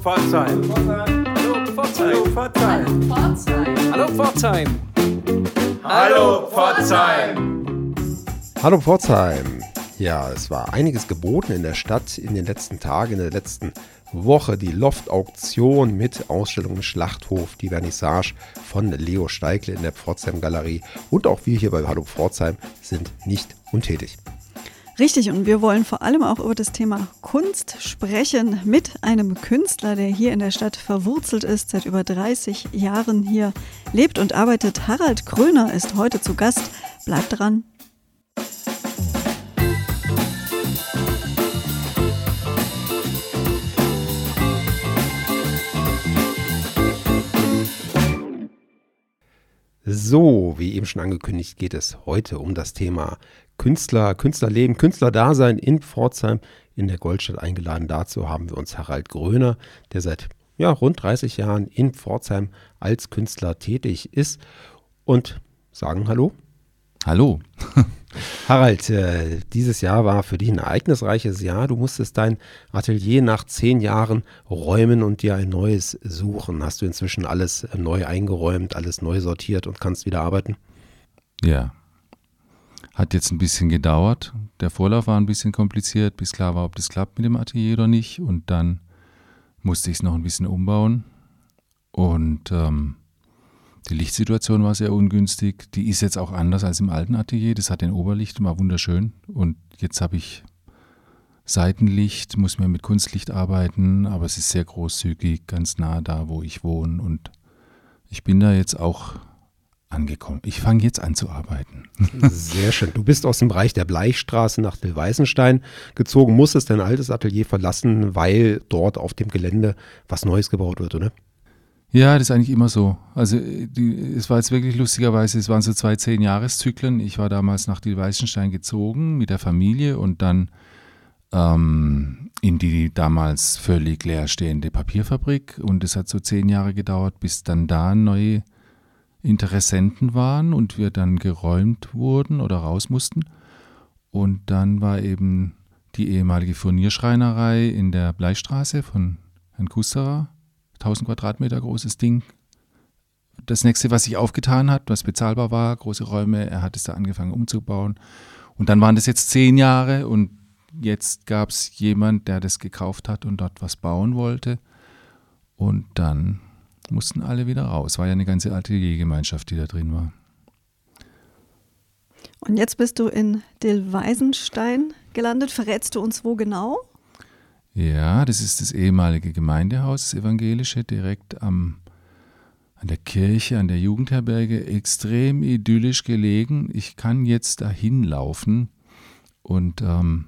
Pforzheim. Hallo Pforzheim. Hallo Pforzheim. Hallo Pforzheim. Hallo Pforzheim. Ja, es war einiges geboten in der Stadt in den letzten Tagen, in der letzten Woche. Die Loft-Auktion mit Ausstellung im Schlachthof, die Vernissage von Leo Steigle in der Pforzheim Galerie und auch wir hier bei Hallo Pforzheim sind nicht untätig. Richtig, und wir wollen vor allem auch über das Thema Kunst sprechen mit einem Künstler, der hier in der Stadt verwurzelt ist, seit über 30 Jahren hier lebt und arbeitet. Harald Kröner ist heute zu Gast. Bleibt dran. So, wie eben schon angekündigt, geht es heute um das Thema Künstler, Künstlerleben, Künstlerdasein in Pforzheim in der Goldstadt eingeladen. Dazu haben wir uns Harald Gröner, der seit ja, rund 30 Jahren in Pforzheim als Künstler tätig ist und sagen Hallo. Hallo. Harald, äh, dieses Jahr war für dich ein ereignisreiches Jahr. Du musstest dein Atelier nach zehn Jahren räumen und dir ein neues suchen. Hast du inzwischen alles neu eingeräumt, alles neu sortiert und kannst wieder arbeiten? Ja, hat jetzt ein bisschen gedauert. Der Vorlauf war ein bisschen kompliziert, bis klar war, ob das klappt mit dem Atelier oder nicht. Und dann musste ich es noch ein bisschen umbauen. Und ähm, die Lichtsituation war sehr ungünstig. Die ist jetzt auch anders als im alten Atelier. Das hat ein Oberlicht war wunderschön. Und jetzt habe ich Seitenlicht, muss mir mit Kunstlicht arbeiten, aber es ist sehr großzügig, ganz nah da, wo ich wohne. Und ich bin da jetzt auch angekommen. Ich fange jetzt an zu arbeiten. Sehr schön. Du bist aus dem Bereich der Bleichstraße nach Dillweißenstein gezogen, musstest dein altes Atelier verlassen, weil dort auf dem Gelände was Neues gebaut wird, oder? Ja, das ist eigentlich immer so. Also die, es war jetzt wirklich lustigerweise, es waren so zwei Zehn-Jahreszyklen. Ich war damals nach Dillweißenstein gezogen mit der Familie und dann ähm, in die damals völlig leerstehende Papierfabrik. Und es hat so zehn Jahre gedauert, bis dann da neue Interessenten waren und wir dann geräumt wurden oder raus mussten. Und dann war eben die ehemalige Furnierschreinerei in der Bleistraße von Herrn Kusterer, 1000 Quadratmeter großes Ding. Das nächste, was sich aufgetan hat, was bezahlbar war, große Räume, er hat es da angefangen umzubauen. Und dann waren das jetzt zehn Jahre und jetzt gab es jemand, der das gekauft hat und dort was bauen wollte. Und dann mussten alle wieder raus. War ja eine ganze Ateliergemeinschaft, die da drin war. Und jetzt bist du in Dillweisenstein gelandet. Verrätst du uns wo genau? Ja, das ist das ehemalige Gemeindehaus, das evangelische, direkt am, an der Kirche, an der Jugendherberge, extrem idyllisch gelegen. Ich kann jetzt dahin laufen und, ähm,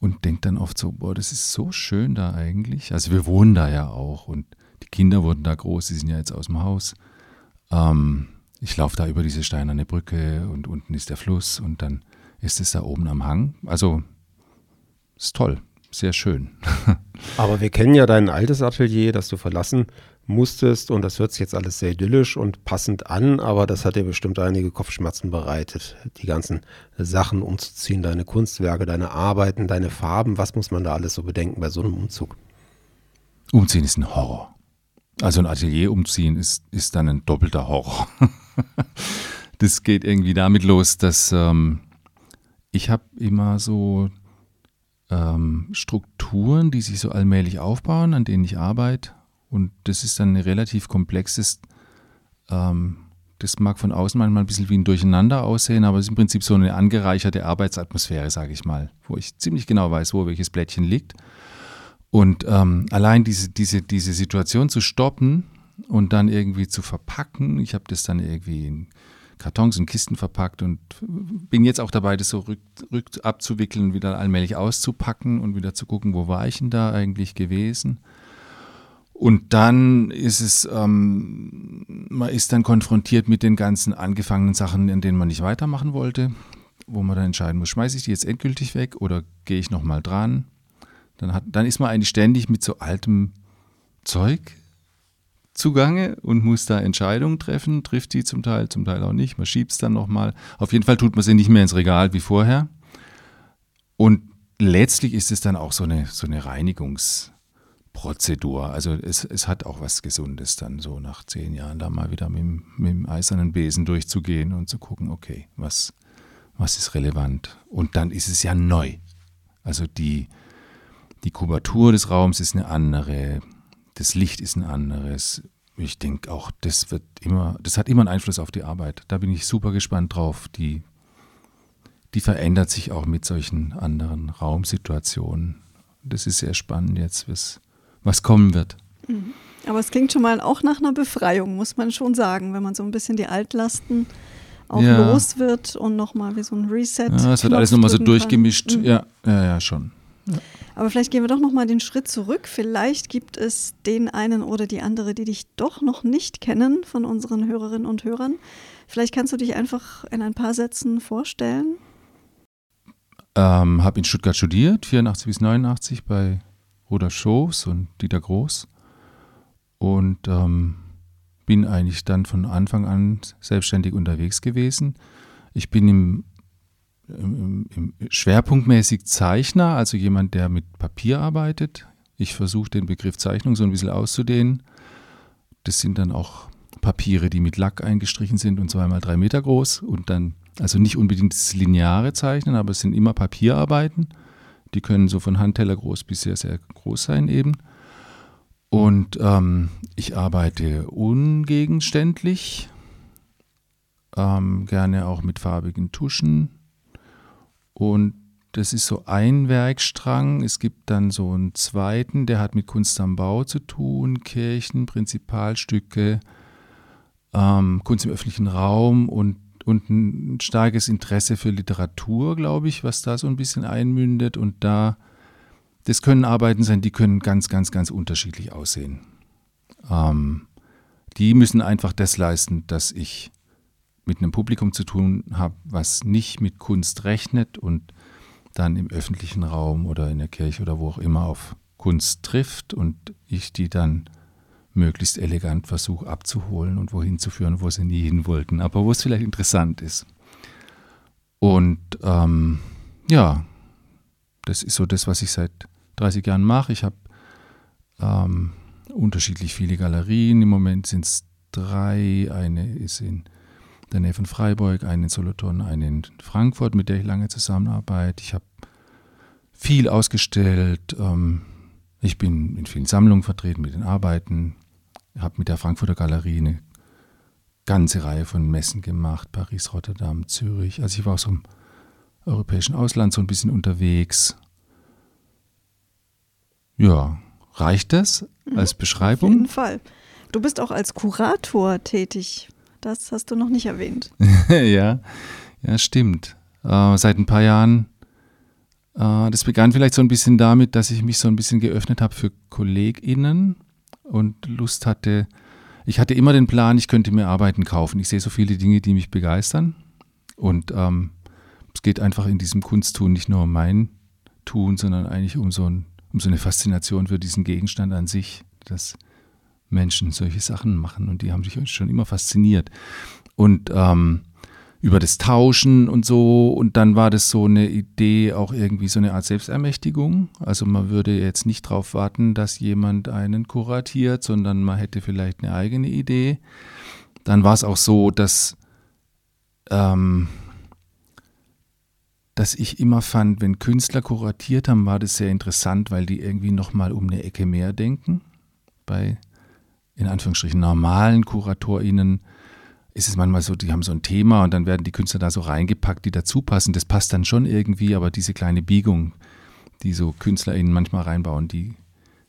und denke dann oft so, boah, das ist so schön da eigentlich. Also wir wohnen da ja auch und die Kinder wurden da groß, die sind ja jetzt aus dem Haus. Ähm, ich laufe da über diese steinerne Brücke und unten ist der Fluss und dann ist es da oben am Hang. Also ist toll, sehr schön. Aber wir kennen ja dein altes Atelier, das du verlassen musstest und das hört sich jetzt alles sehr idyllisch und passend an, aber das hat dir bestimmt einige Kopfschmerzen bereitet. Die ganzen Sachen umzuziehen, deine Kunstwerke, deine Arbeiten, deine Farben, was muss man da alles so bedenken bei so einem Umzug? Umziehen ist ein Horror. Also ein Atelier umziehen ist, ist dann ein doppelter Horror. das geht irgendwie damit los, dass ähm, ich habe immer so ähm, Strukturen, die sich so allmählich aufbauen, an denen ich arbeite. Und das ist dann ein relativ komplexes, ähm, das mag von außen manchmal ein bisschen wie ein Durcheinander aussehen, aber es ist im Prinzip so eine angereicherte Arbeitsatmosphäre, sage ich mal, wo ich ziemlich genau weiß, wo welches Blättchen liegt. Und ähm, allein diese, diese, diese Situation zu stoppen und dann irgendwie zu verpacken, ich habe das dann irgendwie in Kartons und Kisten verpackt und bin jetzt auch dabei, das so rück, rück abzuwickeln, wieder allmählich auszupacken und wieder zu gucken, wo war ich denn da eigentlich gewesen. Und dann ist es, ähm, man ist dann konfrontiert mit den ganzen angefangenen Sachen, in denen man nicht weitermachen wollte, wo man dann entscheiden muss, schmeiße ich die jetzt endgültig weg oder gehe ich nochmal dran? Dann, hat, dann ist man eigentlich ständig mit so altem Zeug zugange und muss da Entscheidungen treffen, trifft die zum Teil, zum Teil auch nicht. Man schiebt es dann nochmal. Auf jeden Fall tut man sie nicht mehr ins Regal wie vorher. Und letztlich ist es dann auch so eine, so eine Reinigungsprobe. Prozedur. Also es, es hat auch was Gesundes dann so nach zehn Jahren da mal wieder mit, mit dem eisernen Besen durchzugehen und zu gucken, okay, was, was ist relevant. Und dann ist es ja neu. Also die, die Kubatur des Raums ist eine andere, das Licht ist ein anderes. Ich denke auch, das wird immer, das hat immer einen Einfluss auf die Arbeit. Da bin ich super gespannt drauf. Die, die verändert sich auch mit solchen anderen Raumsituationen. Das ist sehr spannend jetzt, was, was kommen wird. Mhm. Aber es klingt schon mal auch nach einer Befreiung, muss man schon sagen, wenn man so ein bisschen die Altlasten auch ja. los wird und nochmal wie so ein Reset. Ja, es wird alles nochmal so durchgemischt. Mhm. Ja, ja, ja, schon. Aber vielleicht gehen wir doch nochmal den Schritt zurück. Vielleicht gibt es den einen oder die andere, die dich doch noch nicht kennen von unseren Hörerinnen und Hörern. Vielleicht kannst du dich einfach in ein paar Sätzen vorstellen. Ähm, habe in Stuttgart studiert, 84 bis 89 bei Rudolf Schoß und Dieter Groß. Und ähm, bin eigentlich dann von Anfang an selbstständig unterwegs gewesen. Ich bin im, schwerpunktmäßig Zeichner, also jemand, der mit Papier arbeitet. Ich versuche den Begriff Zeichnung so ein bisschen auszudehnen. Das sind dann auch Papiere, die mit Lack eingestrichen sind und zweimal drei Meter groß und dann, also nicht unbedingt das lineare Zeichnen, aber es sind immer Papierarbeiten. Die können so von Handteller groß bis sehr, sehr groß sein eben. Und ähm, ich arbeite ungegenständlich, ähm, gerne auch mit farbigen Tuschen. Und das ist so ein Werkstrang. Es gibt dann so einen zweiten, der hat mit Kunst am Bau zu tun, Kirchen, Prinzipalstücke, ähm, Kunst im öffentlichen Raum und, und ein starkes Interesse für Literatur, glaube ich, was da so ein bisschen einmündet. Und da, das können Arbeiten sein, die können ganz, ganz, ganz unterschiedlich aussehen. Ähm, die müssen einfach das leisten, dass ich mit einem Publikum zu tun habe, was nicht mit Kunst rechnet und dann im öffentlichen Raum oder in der Kirche oder wo auch immer auf Kunst trifft und ich die dann möglichst elegant versuche abzuholen und wohin zu führen, wo sie nie hin wollten, aber wo es vielleicht interessant ist. Und ähm, ja, das ist so das, was ich seit 30 Jahren mache. Ich habe ähm, unterschiedlich viele Galerien. Im Moment sind es drei. Eine ist in der Nähe von Freiburg, eine in Solothurn, eine in Frankfurt, mit der ich lange zusammenarbeite. Ich habe viel ausgestellt. Ähm, ich bin in vielen Sammlungen vertreten mit den Arbeiten. Ich habe mit der Frankfurter Galerie eine ganze Reihe von Messen gemacht. Paris, Rotterdam, Zürich. Also ich war auch so im europäischen Ausland so ein bisschen unterwegs. Ja, reicht das mhm. als Beschreibung? Auf jeden Fall. Du bist auch als Kurator tätig. Das hast du noch nicht erwähnt. ja, ja, stimmt. Äh, seit ein paar Jahren. Äh, das begann vielleicht so ein bisschen damit, dass ich mich so ein bisschen geöffnet habe für KollegInnen und Lust hatte. Ich hatte immer den Plan, ich könnte mir Arbeiten kaufen. Ich sehe so viele Dinge, die mich begeistern. Und ähm, es geht einfach in diesem Kunsttun nicht nur um mein Tun, sondern eigentlich um so, ein, um so eine Faszination für diesen Gegenstand an sich, dass Menschen solche Sachen machen. Und die haben sich schon immer fasziniert. Und ähm, über das Tauschen und so. Und dann war das so eine Idee, auch irgendwie so eine Art Selbstermächtigung. Also man würde jetzt nicht darauf warten, dass jemand einen kuratiert, sondern man hätte vielleicht eine eigene Idee. Dann war es auch so, dass, ähm, dass ich immer fand, wenn Künstler kuratiert haben, war das sehr interessant, weil die irgendwie nochmal um eine Ecke mehr denken. Bei, in Anführungsstrichen, normalen KuratorInnen ist es manchmal so, die haben so ein Thema und dann werden die Künstler da so reingepackt, die dazu passen. Das passt dann schon irgendwie, aber diese kleine Biegung, die so KünstlerInnen manchmal reinbauen, die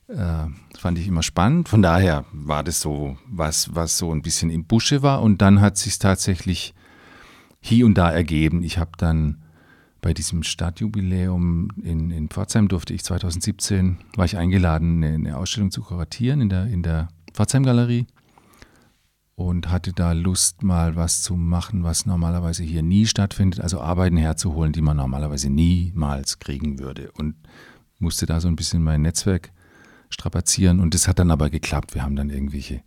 äh, fand ich immer spannend. Von daher war das so was, was so ein bisschen im Busche war und dann hat sich tatsächlich hier und da ergeben. Ich habe dann bei diesem Stadtjubiläum in, in Pforzheim durfte ich 2017, war ich eingeladen, eine, eine Ausstellung zu kuratieren in der, in der Pforzheim-Galerie und hatte da Lust, mal was zu machen, was normalerweise hier nie stattfindet, also Arbeiten herzuholen, die man normalerweise niemals kriegen würde. Und musste da so ein bisschen mein Netzwerk strapazieren und das hat dann aber geklappt. Wir haben dann irgendwelche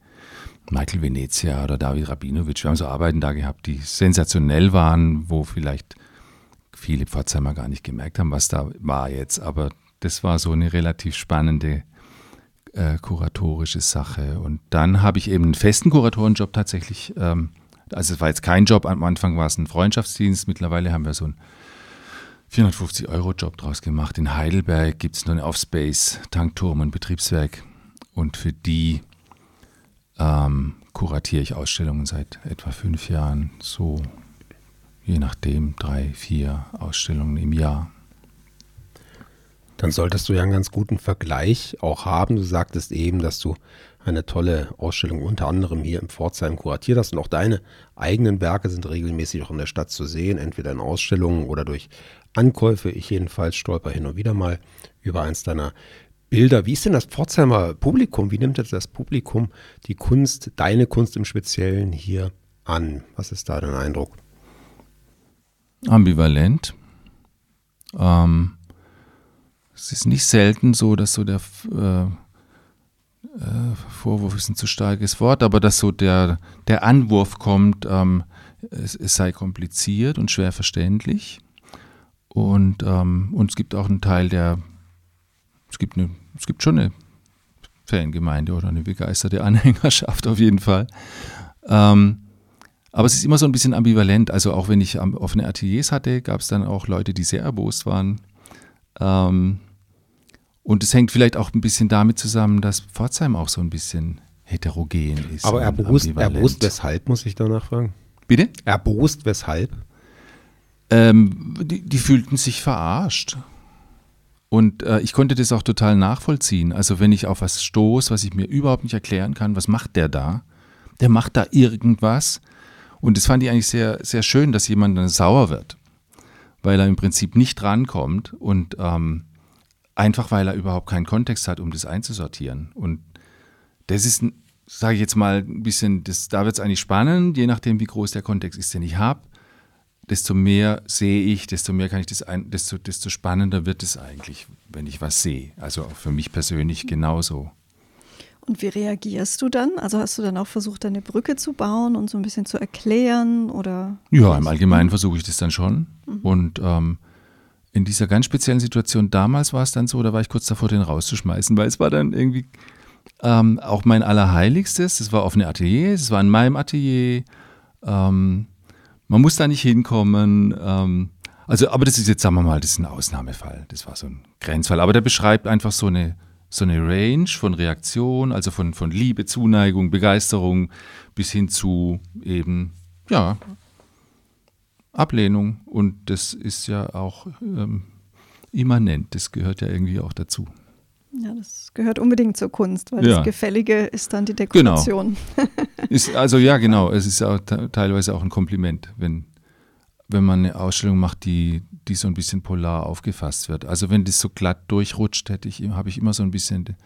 Michael Venezia oder David Rabinowitsch, wir haben so Arbeiten da gehabt, die sensationell waren, wo vielleicht viele Pforzheimer gar nicht gemerkt haben, was da war jetzt. Aber das war so eine relativ spannende äh, kuratorische Sache. Und dann habe ich eben einen festen Kuratorenjob tatsächlich. Ähm, also es war jetzt kein Job, am Anfang war es ein Freundschaftsdienst. Mittlerweile haben wir so einen 450-Euro-Job draus gemacht. In Heidelberg gibt es nur eine Offspace, Tankturm und Betriebswerk. Und für die ähm, kuratiere ich Ausstellungen seit etwa fünf Jahren. So je nachdem drei, vier Ausstellungen im Jahr. Dann solltest du ja einen ganz guten Vergleich auch haben. Du sagtest eben, dass du eine tolle Ausstellung unter anderem hier im Pforzheim kuratiert hast und auch deine eigenen Werke sind regelmäßig auch in der Stadt zu sehen, entweder in Ausstellungen oder durch Ankäufe. Ich jedenfalls stolper hin und wieder mal über eins deiner Bilder. Wie ist denn das Pforzheimer Publikum? Wie nimmt jetzt das Publikum die Kunst, deine Kunst im Speziellen hier an? Was ist da dein Eindruck? Ambivalent. Ähm, es ist nicht selten so, dass so der äh, äh, Vorwurf ist ein zu starkes Wort, aber dass so der, der Anwurf kommt, ähm, es, es, sei kompliziert und schwer verständlich. Und, ähm, und es gibt auch einen Teil, der, es gibt, eine, es gibt schon eine Fangemeinde oder eine begeisterte Anhängerschaft auf jeden Fall. Ähm, aber es ist immer so ein bisschen ambivalent. Also auch wenn ich offene Ateliers hatte, gab es dann auch Leute, die sehr erbost waren. Ähm, und es hängt vielleicht auch ein bisschen damit zusammen, dass Pforzheim auch so ein bisschen heterogen ist. Aber erbost, erbost weshalb, muss ich danach fragen? Bitte? Erbost weshalb? Ähm, die, die, fühlten sich verarscht. Und äh, ich konnte das auch total nachvollziehen. Also wenn ich auf was stoße, was ich mir überhaupt nicht erklären kann, was macht der da? Der macht da irgendwas. Und das fand ich eigentlich sehr, sehr schön, dass jemand dann sauer wird, weil er im Prinzip nicht rankommt und ähm, Einfach weil er überhaupt keinen Kontext hat, um das einzusortieren. Und das ist, sage ich jetzt mal, ein bisschen, das, da wird es eigentlich spannend, je nachdem, wie groß der Kontext ist, den ich habe. Desto mehr sehe ich, desto mehr kann ich das ein, desto, desto spannender wird es eigentlich, wenn ich was sehe. Also auch für mich persönlich genauso. Und wie reagierst du dann? Also hast du dann auch versucht, eine Brücke zu bauen und so ein bisschen zu erklären oder? Ja, im Allgemeinen versuche ich das dann schon. Mhm. Und ähm, in dieser ganz speziellen Situation damals war es dann so, da war ich kurz davor, den rauszuschmeißen, weil es war dann irgendwie ähm, auch mein Allerheiligstes. Es war offene Atelier, es war in meinem Atelier. Ähm, man muss da nicht hinkommen. Ähm, also, aber das ist jetzt, sagen wir mal, das ist ein Ausnahmefall. Das war so ein Grenzfall. Aber der beschreibt einfach so eine, so eine Range von Reaktion, also von, von Liebe, Zuneigung, Begeisterung bis hin zu eben, ja, Ablehnung und das ist ja auch ähm, immanent, das gehört ja irgendwie auch dazu. Ja, das gehört unbedingt zur Kunst, weil ja. das Gefällige ist dann die Dekoration. Genau. ist, also ja, genau, es ist auch teilweise auch ein Kompliment, wenn, wenn man eine Ausstellung macht, die, die so ein bisschen polar aufgefasst wird. Also wenn das so glatt durchrutscht, hätte ich, habe ich immer so ein bisschen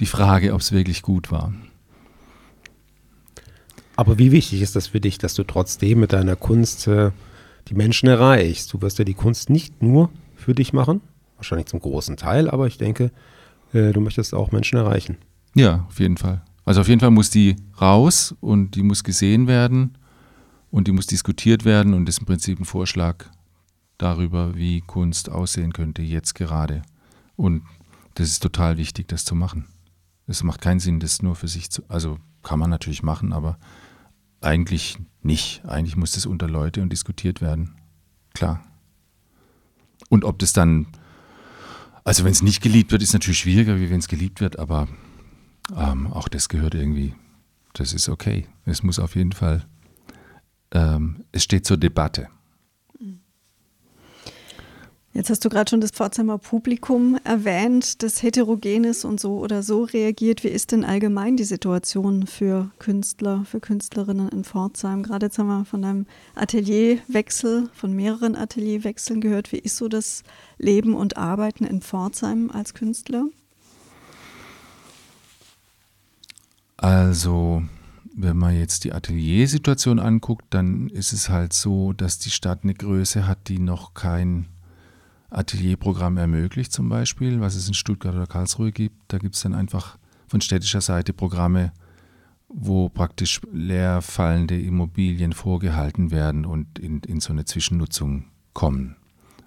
die Frage, ob es wirklich gut war. Aber wie wichtig ist das für dich, dass du trotzdem mit deiner Kunst äh, die Menschen erreichst. Du wirst ja die Kunst nicht nur für dich machen, wahrscheinlich zum großen Teil, aber ich denke, äh, du möchtest auch Menschen erreichen. Ja, auf jeden Fall. Also auf jeden Fall muss die raus und die muss gesehen werden und die muss diskutiert werden und ist im Prinzip ein Vorschlag darüber, wie Kunst aussehen könnte jetzt gerade. Und das ist total wichtig, das zu machen. Es macht keinen Sinn, das nur für sich zu, also kann man natürlich machen, aber eigentlich nicht. Eigentlich muss das unter Leute und diskutiert werden. Klar. Und ob das dann, also wenn es nicht geliebt wird, ist natürlich schwieriger, wie wenn es geliebt wird, aber ähm, auch das gehört irgendwie, das ist okay. Es muss auf jeden Fall, ähm, es steht zur Debatte. Jetzt hast du gerade schon das Pforzheimer Publikum erwähnt, das heterogenes und so oder so reagiert. Wie ist denn allgemein die Situation für Künstler, für Künstlerinnen in Pforzheim? Gerade jetzt haben wir von einem Atelierwechsel, von mehreren Atelierwechseln gehört. Wie ist so das Leben und Arbeiten in Pforzheim als Künstler? Also, wenn man jetzt die Ateliersituation anguckt, dann ist es halt so, dass die Stadt eine Größe hat, die noch kein Atelierprogramm ermöglicht zum Beispiel, was es in Stuttgart oder Karlsruhe gibt. Da gibt es dann einfach von städtischer Seite Programme, wo praktisch leerfallende Immobilien vorgehalten werden und in, in so eine Zwischennutzung kommen.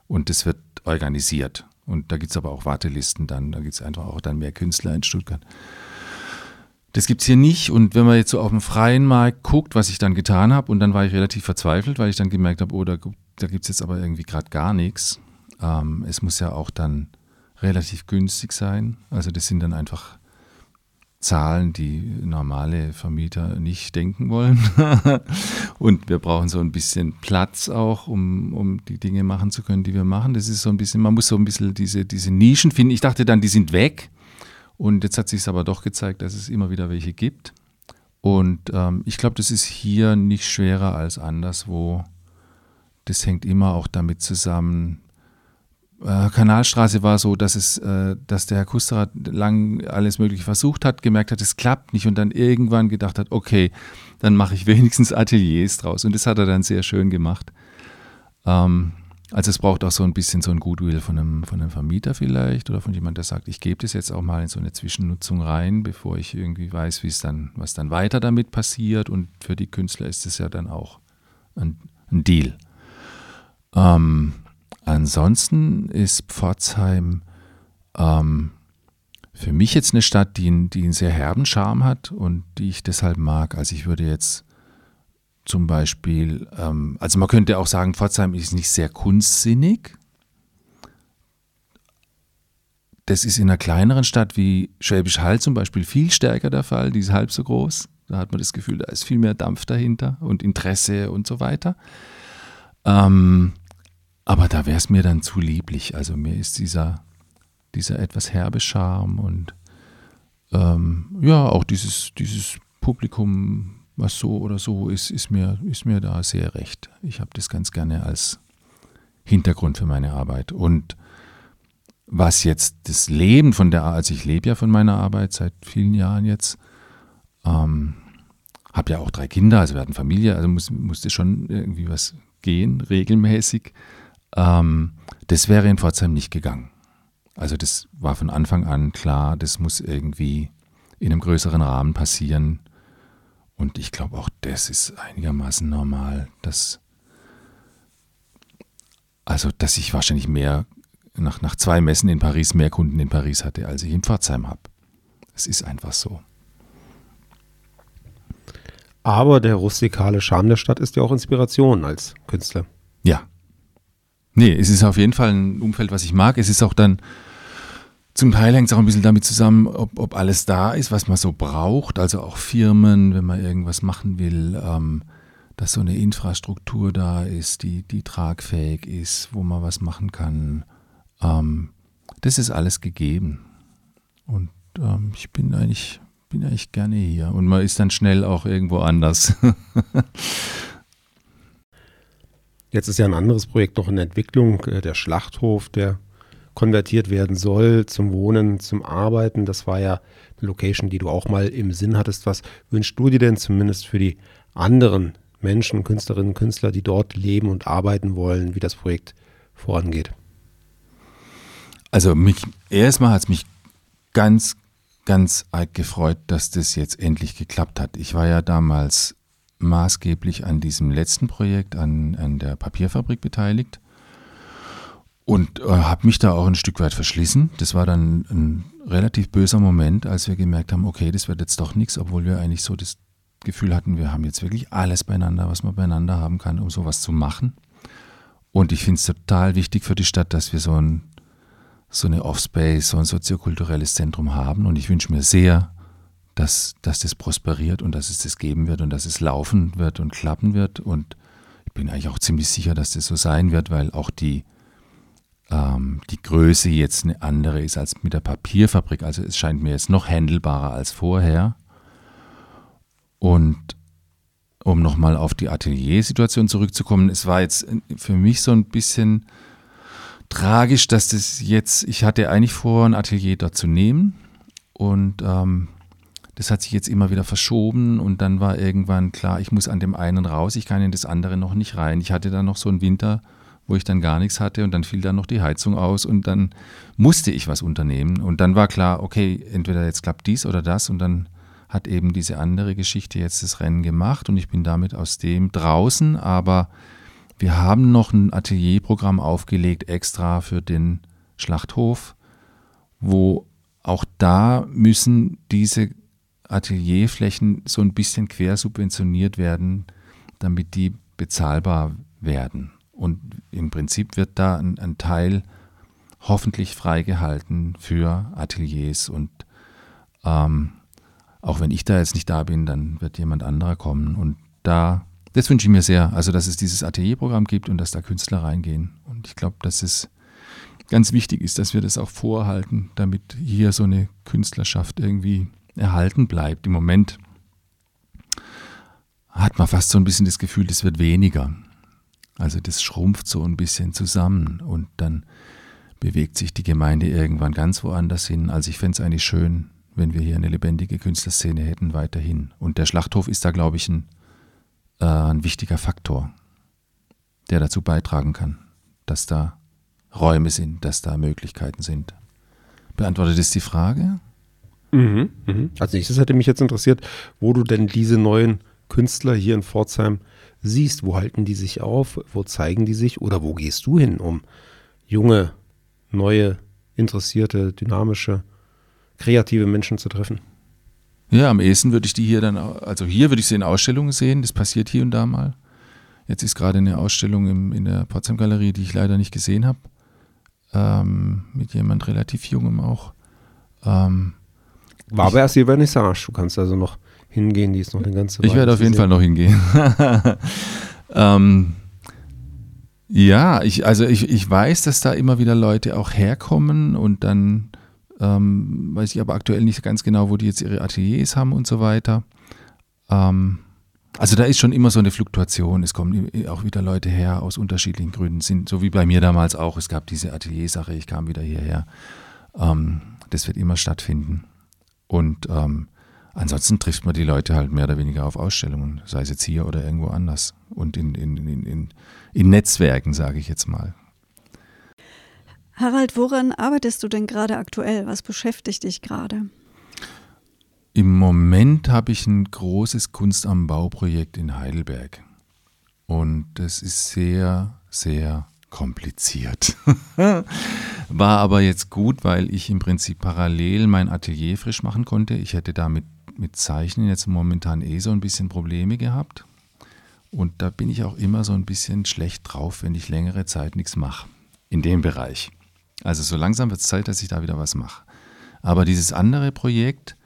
Und das wird organisiert. Und da gibt es aber auch Wartelisten dann, da gibt es einfach auch dann mehr Künstler in Stuttgart. Das gibt es hier nicht. Und wenn man jetzt so auf dem freien Markt guckt, was ich dann getan habe, und dann war ich relativ verzweifelt, weil ich dann gemerkt habe, oh, da, da gibt es jetzt aber irgendwie gerade gar nichts. Ähm, es muss ja auch dann relativ günstig sein. Also das sind dann einfach Zahlen, die normale Vermieter nicht denken wollen. und wir brauchen so ein bisschen Platz auch, um, um die Dinge machen zu können, die wir machen. Das ist so ein bisschen, man muss so ein bisschen diese, diese Nischen finden. Ich dachte dann, die sind weg. Und jetzt hat sich aber doch gezeigt, dass es immer wieder welche gibt. Und ähm, ich glaube, das ist hier nicht schwerer als anderswo. Das hängt immer auch damit zusammen, äh, Kanalstraße war so, dass es, äh, dass der Herr Kusterer lang alles Mögliche versucht hat, gemerkt hat, es klappt nicht und dann irgendwann gedacht hat, okay, dann mache ich wenigstens Ateliers draus. Und das hat er dann sehr schön gemacht. Ähm, also es braucht auch so ein bisschen so ein Goodwill von einem, von einem Vermieter vielleicht oder von jemandem, der sagt, ich gebe das jetzt auch mal in so eine Zwischennutzung rein, bevor ich irgendwie weiß, wie es dann, was dann weiter damit passiert. Und für die Künstler ist es ja dann auch ein, ein Deal. Ähm, Ansonsten ist Pforzheim ähm, für mich jetzt eine Stadt, die, die einen sehr herben Charme hat und die ich deshalb mag. Also ich würde jetzt zum Beispiel, ähm, also man könnte auch sagen, Pforzheim ist nicht sehr kunstsinnig. Das ist in einer kleineren Stadt wie Schwäbisch Hall zum Beispiel viel stärker der Fall. Die ist halb so groß. Da hat man das Gefühl, da ist viel mehr Dampf dahinter und Interesse und so weiter. Ähm, aber da wäre es mir dann zu lieblich. Also mir ist dieser, dieser etwas herbe Charme und ähm, ja, auch dieses, dieses Publikum, was so oder so ist, ist mir, ist mir da sehr recht. Ich habe das ganz gerne als Hintergrund für meine Arbeit. Und was jetzt das Leben von der, also ich lebe ja von meiner Arbeit seit vielen Jahren jetzt, ähm, habe ja auch drei Kinder, also wir hatten Familie, also muss, musste schon irgendwie was gehen, regelmäßig. Ähm, das wäre in Pforzheim nicht gegangen. Also das war von Anfang an klar, das muss irgendwie in einem größeren Rahmen passieren. Und ich glaube auch, das ist einigermaßen normal, dass also dass ich wahrscheinlich mehr nach, nach zwei Messen in Paris mehr Kunden in Paris hatte, als ich in Pforzheim habe. Es ist einfach so. Aber der rustikale Charme der Stadt ist ja auch Inspiration als Künstler. Ja, Nee, es ist auf jeden Fall ein Umfeld, was ich mag. Es ist auch dann, zum Teil hängt es auch ein bisschen damit zusammen, ob, ob, alles da ist, was man so braucht. Also auch Firmen, wenn man irgendwas machen will, ähm, dass so eine Infrastruktur da ist, die, die tragfähig ist, wo man was machen kann. Ähm, das ist alles gegeben. Und ähm, ich bin eigentlich, bin eigentlich gerne hier. Und man ist dann schnell auch irgendwo anders. Jetzt ist ja ein anderes Projekt noch in Entwicklung, äh, der Schlachthof, der konvertiert werden soll zum Wohnen, zum Arbeiten. Das war ja eine Location, die du auch mal im Sinn hattest. Was wünschst du dir denn zumindest für die anderen Menschen, Künstlerinnen und Künstler, die dort leben und arbeiten wollen, wie das Projekt vorangeht? Also mich, erstmal hat es mich ganz, ganz arg gefreut, dass das jetzt endlich geklappt hat. Ich war ja damals maßgeblich an diesem letzten Projekt, an, an der Papierfabrik beteiligt und äh, habe mich da auch ein Stück weit verschlissen. Das war dann ein relativ böser Moment, als wir gemerkt haben, okay, das wird jetzt doch nichts, obwohl wir eigentlich so das Gefühl hatten, wir haben jetzt wirklich alles beieinander, was man beieinander haben kann, um sowas zu machen. Und ich finde es total wichtig für die Stadt, dass wir so, ein, so eine Offspace, so ein soziokulturelles Zentrum haben. Und ich wünsche mir sehr, dass, dass das prosperiert und dass es das geben wird und dass es laufen wird und klappen wird. Und ich bin eigentlich auch ziemlich sicher, dass das so sein wird, weil auch die, ähm, die Größe jetzt eine andere ist als mit der Papierfabrik. Also es scheint mir jetzt noch handelbarer als vorher. Und um nochmal auf die Ateliersituation zurückzukommen, es war jetzt für mich so ein bisschen tragisch, dass das jetzt, ich hatte eigentlich vor, ein Atelier dort zu nehmen und ähm, das hat sich jetzt immer wieder verschoben und dann war irgendwann klar, ich muss an dem einen raus, ich kann in das andere noch nicht rein. Ich hatte dann noch so einen Winter, wo ich dann gar nichts hatte und dann fiel dann noch die Heizung aus und dann musste ich was unternehmen und dann war klar, okay, entweder jetzt klappt dies oder das und dann hat eben diese andere Geschichte jetzt das Rennen gemacht und ich bin damit aus dem draußen, aber wir haben noch ein Atelierprogramm aufgelegt extra für den Schlachthof, wo auch da müssen diese Atelierflächen so ein bisschen quersubventioniert werden, damit die bezahlbar werden. Und im Prinzip wird da ein, ein Teil hoffentlich freigehalten für Ateliers. Und ähm, auch wenn ich da jetzt nicht da bin, dann wird jemand anderer kommen. Und da, das wünsche ich mir sehr, also dass es dieses Atelierprogramm gibt und dass da Künstler reingehen. Und ich glaube, dass es ganz wichtig ist, dass wir das auch vorhalten, damit hier so eine Künstlerschaft irgendwie erhalten bleibt. Im Moment hat man fast so ein bisschen das Gefühl, das wird weniger. Also das schrumpft so ein bisschen zusammen und dann bewegt sich die Gemeinde irgendwann ganz woanders hin. Also ich fände es eigentlich schön, wenn wir hier eine lebendige Künstlerszene hätten weiterhin. Und der Schlachthof ist da, glaube ich, ein, äh, ein wichtiger Faktor, der dazu beitragen kann, dass da Räume sind, dass da Möglichkeiten sind. Beantwortet es die Frage? Mhm, mhm. Als nächstes hätte mich jetzt interessiert, wo du denn diese neuen Künstler hier in Pforzheim siehst. Wo halten die sich auf? Wo zeigen die sich? Oder wo gehst du hin, um junge, neue, interessierte, dynamische, kreative Menschen zu treffen? Ja, am ehesten würde ich die hier dann, also hier würde ich sie in Ausstellungen sehen, das passiert hier und da mal. Jetzt ist gerade eine Ausstellung im, in der Potsdam Galerie, die ich leider nicht gesehen habe, ähm, mit jemand relativ jungem auch. Ähm, War aber erst die Vernissage, du kannst also noch hingehen, die ist noch eine ganze Weile. Ich werde auf jeden Fall noch hingehen. ähm, ja, ich, also ich, ich weiß, dass da immer wieder Leute auch herkommen und dann ähm, weiß ich aber aktuell nicht ganz genau, wo die jetzt ihre Ateliers haben und so weiter. Ähm, also da ist schon immer so eine Fluktuation. Es kommen auch wieder Leute her aus unterschiedlichen Gründen. Sind, so wie bei mir damals auch. Es gab diese Ateliersache, ich kam wieder hierher. Ähm, das wird immer stattfinden. Und ähm, ansonsten trifft man die Leute halt mehr oder weniger auf Ausstellungen, sei es jetzt hier oder irgendwo anders. Und in, in, in, in, in Netzwerken, sage ich jetzt mal. Harald, woran arbeitest du denn gerade aktuell? Was beschäftigt dich gerade? Im Moment habe ich ein großes Kunst am Bau-Projekt in Heidelberg. Und das ist sehr, sehr kompliziert. War aber jetzt gut, weil ich im Prinzip parallel mein Atelier frisch machen konnte. Ich hätte damit mit Zeichnen jetzt momentan eh so ein bisschen Probleme gehabt. Und da bin ich auch immer so ein bisschen schlecht drauf, wenn ich längere Zeit nichts mache in dem Bereich. Also so langsam wird es Zeit, dass ich da wieder was mache. Aber dieses andere Projekt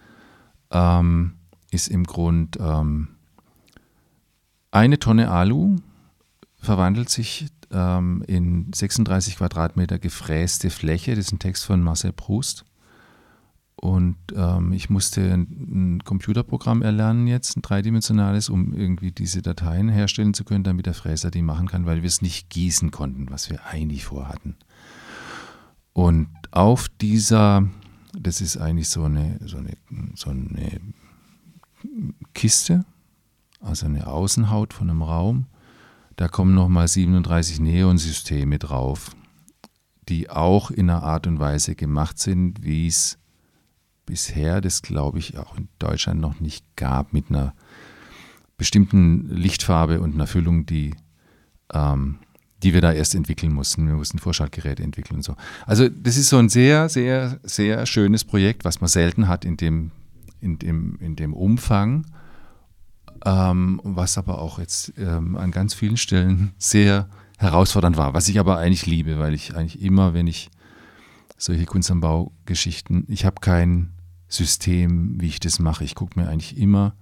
ähm, ist im Grund ähm, eine Tonne Alu verwandelt sich ähm, in 36 Quadratmeter gefräste Fläche. Das ist ein Text von Marcel Proust. Und ähm, ich musste ein, ein, Computerprogramm erlernen jetzt, ein dreidimensionales, um irgendwie diese Dateien herstellen zu können, damit der Fräser die machen kann, weil wir es nicht gießen konnten, was wir eigentlich vorhatten. Und auf dieser, das ist eigentlich so eine, so eine, so eine Kiste, also eine Außenhaut von einem Raum, da kommen nochmal 37 Neonsysteme drauf, die auch in einer Art und Weise gemacht sind, wie es bisher, das glaube ich auch in Deutschland noch nicht gab, mit einer bestimmten Lichtfarbe und einer Füllung, die ähm, die wir da erst entwickeln mussten. Wir mussten Vorschaltgeräte entwickeln und so. Also das ist so ein sehr, sehr, sehr schönes Projekt, was man selten hat in dem, in dem, in dem Umfang, ähm, was aber auch jetzt ähm, an ganz vielen Stellen sehr herausfordernd war, was ich aber eigentlich liebe, weil ich eigentlich immer, wenn ich solche Kunst am Bau Geschichten, ich habe kein System, wie ich das mache. Ich gucke mir eigentlich immer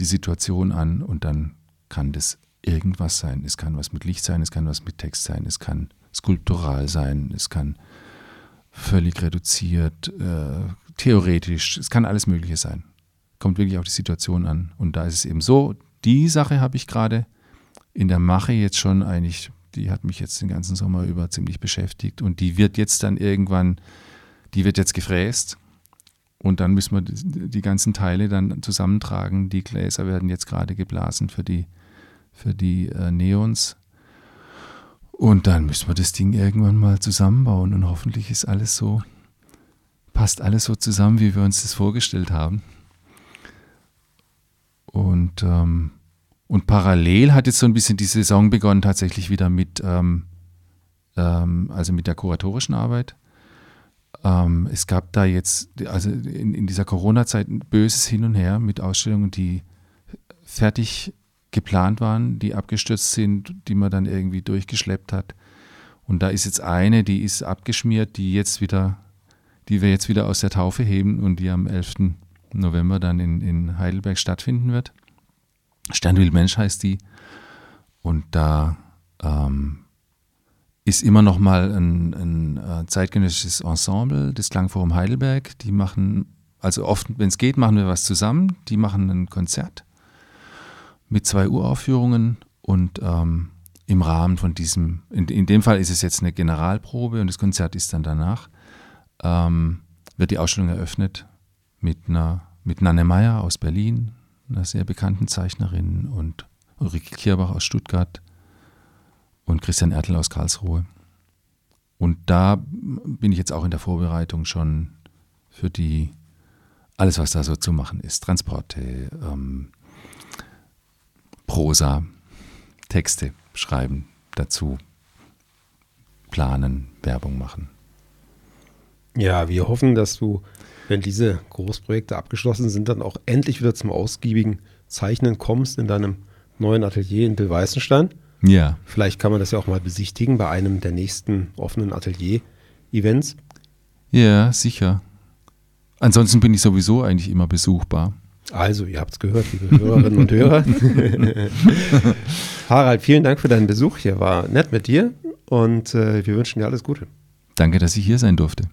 die Situation an und dann kann das irgendwas sein. Es kann was mit Licht sein, es kann was mit Text sein, es kann skulptural sein, es kann völlig reduziert, äh, theoretisch, es kann alles Mögliche sein. Kommt wirklich auf die Situation an. Und da ist es eben so, die Sache habe ich gerade in der Mache jetzt schon eigentlich, die hat mich jetzt den ganzen Sommer über ziemlich beschäftigt und die wird jetzt dann irgendwann, die wird jetzt gefräst und dann müssen wir die, ganzen Teile dann zusammentragen. Die Gläser werden jetzt gerade geblasen für die für die äh, Neons. Und dann müssen wir das Ding irgendwann mal zusammenbauen und hoffentlich ist alles so, passt alles so zusammen, wie wir uns das vorgestellt haben. Und, ähm, und parallel hat jetzt so ein bisschen die Saison begonnen, tatsächlich wieder mit, ähm, ähm, also mit der kuratorischen Arbeit. Ähm, es gab da jetzt, also in, in dieser Corona-Zeit ein böses Hin und Her mit Ausstellungen, die fertig geplant waren, die abgestürzt sind, die man dann irgendwie durchgeschleppt hat. Und da ist jetzt eine, die ist abgeschmiert, die jetzt wieder, die wir jetzt wieder aus der Taufe heben und die am 11. November dann in, in Heidelberg stattfinden wird. Sternwild Mensch heißt die. Und da ähm, ist immer noch mal ein, ein, ein, zeitgenössisches Ensemble, das Klangforum Heidelberg. Die machen, also oft, wenn es geht, machen wir was zusammen. Die machen ein Konzert mit zwei Uraufführungen und ähm, im Rahmen von diesem, in, in, dem Fall ist es jetzt eine Generalprobe und das Konzert ist dann danach, ähm, wird die Ausstellung eröffnet mit einer mit Nanne Meyer aus Berlin, einer sehr bekannten Zeichnerin und Ulrike Kierbach aus Stuttgart und Christian Ertel aus Karlsruhe. Und da bin ich jetzt auch in der Vorbereitung schon für die, alles was da so zu machen ist, Transporte, ähm, Prosa, Texte schreiben dazu, planen, Werbung machen. Ja, wir hoffen, dass du, wenn diese Großprojekte abgeschlossen sind, dann auch endlich wieder zum ausgiebigen Zeichnen kommst in deinem neuen Atelier in Billweißenstein. Ja. Vielleicht kann man das ja auch mal besichtigen bei einem der nächsten offenen Atelier-Events. Ja, sicher. Ansonsten bin ich sowieso eigentlich immer besuchbar. Also, ihr habt es gehört, liebe Hörerinnen und Hörer. Harald, vielen Dank für deinen Besuch hier. War nett mit dir und äh, wir wünschen dir alles Gute. Danke, dass ich hier sein durfte.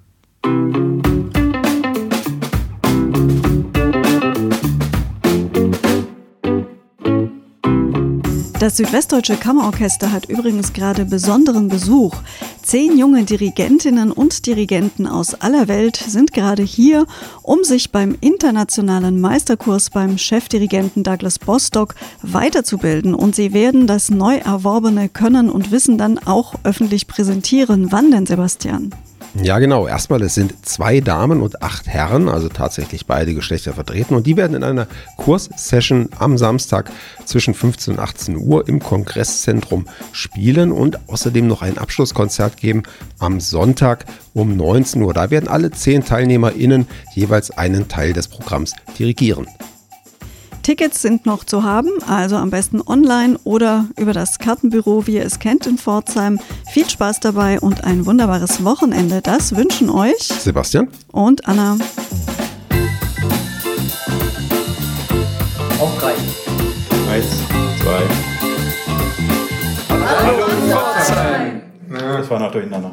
Das Südwestdeutsche Kammerorchester hat übrigens gerade besonderen Besuch. Zehn junge Dirigentinnen und Dirigenten aus aller Welt sind gerade hier, um sich beim internationalen Meisterkurs beim Chefdirigenten Douglas Bostock weiterzubilden. Und sie werden das neu erworbene Können und Wissen dann auch öffentlich präsentieren. Wann denn, Sebastian? Ja, genau. Erstmal, es sind zwei Damen und acht Herren, also tatsächlich beide Geschlechter vertreten. Und die werden in einer Kurssession am Samstag zwischen 15 und 18 Uhr im Kongresszentrum spielen und außerdem noch ein Abschlusskonzert geben am Sonntag um 19 Uhr. Da werden alle zehn TeilnehmerInnen jeweils einen Teil des Programms dirigieren. Tickets sind noch zu haben, also am besten online oder über das Kartenbüro, wie ihr es kennt in Pforzheim. Viel Spaß dabei und ein wunderbares Wochenende. Das wünschen euch Sebastian und Anna. Auf drei. Eins, zwei. Hallo, Pforzheim. Das war noch durcheinander.